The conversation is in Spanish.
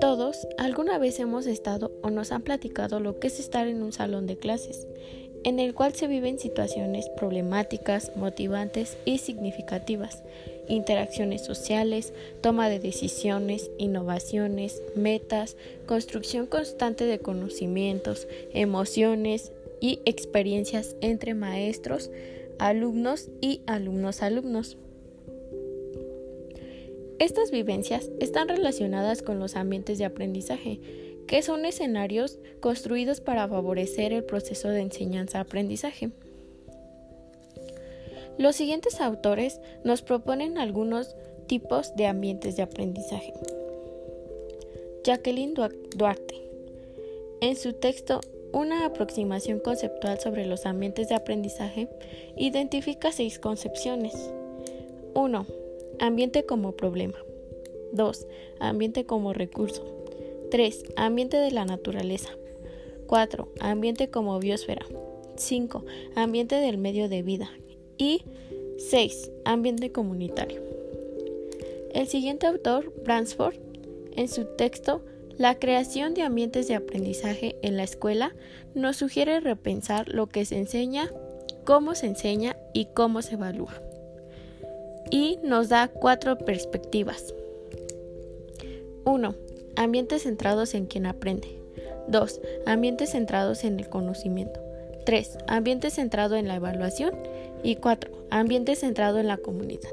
Todos alguna vez hemos estado o nos han platicado lo que es estar en un salón de clases, en el cual se viven situaciones problemáticas, motivantes y significativas, interacciones sociales, toma de decisiones, innovaciones, metas, construcción constante de conocimientos, emociones y experiencias entre maestros, alumnos y alumnos-alumnos. Estas vivencias están relacionadas con los ambientes de aprendizaje, que son escenarios construidos para favorecer el proceso de enseñanza-aprendizaje. Los siguientes autores nos proponen algunos tipos de ambientes de aprendizaje. Jacqueline Duarte, en su texto Una aproximación conceptual sobre los ambientes de aprendizaje, identifica seis concepciones. 1 Ambiente como problema. 2. Ambiente como recurso. 3. Ambiente de la naturaleza. 4. Ambiente como biosfera. 5. Ambiente del medio de vida. Y 6. Ambiente comunitario. El siguiente autor, Bransford, en su texto La creación de ambientes de aprendizaje en la escuela, nos sugiere repensar lo que se enseña, cómo se enseña y cómo se evalúa y nos da cuatro perspectivas. 1. Ambientes centrados en quien aprende. 2. Ambientes centrados en el conocimiento. 3. Ambiente centrado en la evaluación. Y 4. Ambiente centrado en la comunidad.